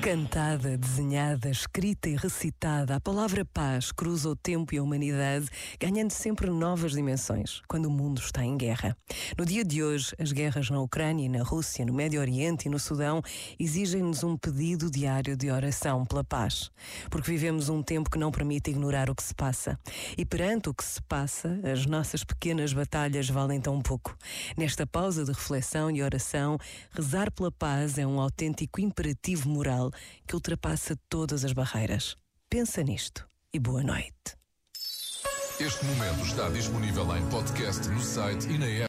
Cantada, desenhada, escrita e recitada, a palavra paz cruza o tempo e a humanidade, ganhando sempre novas dimensões quando o mundo está em guerra. No dia de hoje, as guerras na Ucrânia, na Rússia, no Médio Oriente e no Sudão exigem-nos um pedido diário de oração pela paz, porque vivemos um tempo que não permite ignorar o que se passa. E perante o que se passa, as nossas pequenas batalhas valem tão pouco. Nesta pausa de reflexão e oração, rezar pela paz é um autêntico imperativo moral que ultrapassa todas as barreiras. Pensa nisto e boa noite. Este momento está disponível em podcast no site e na app.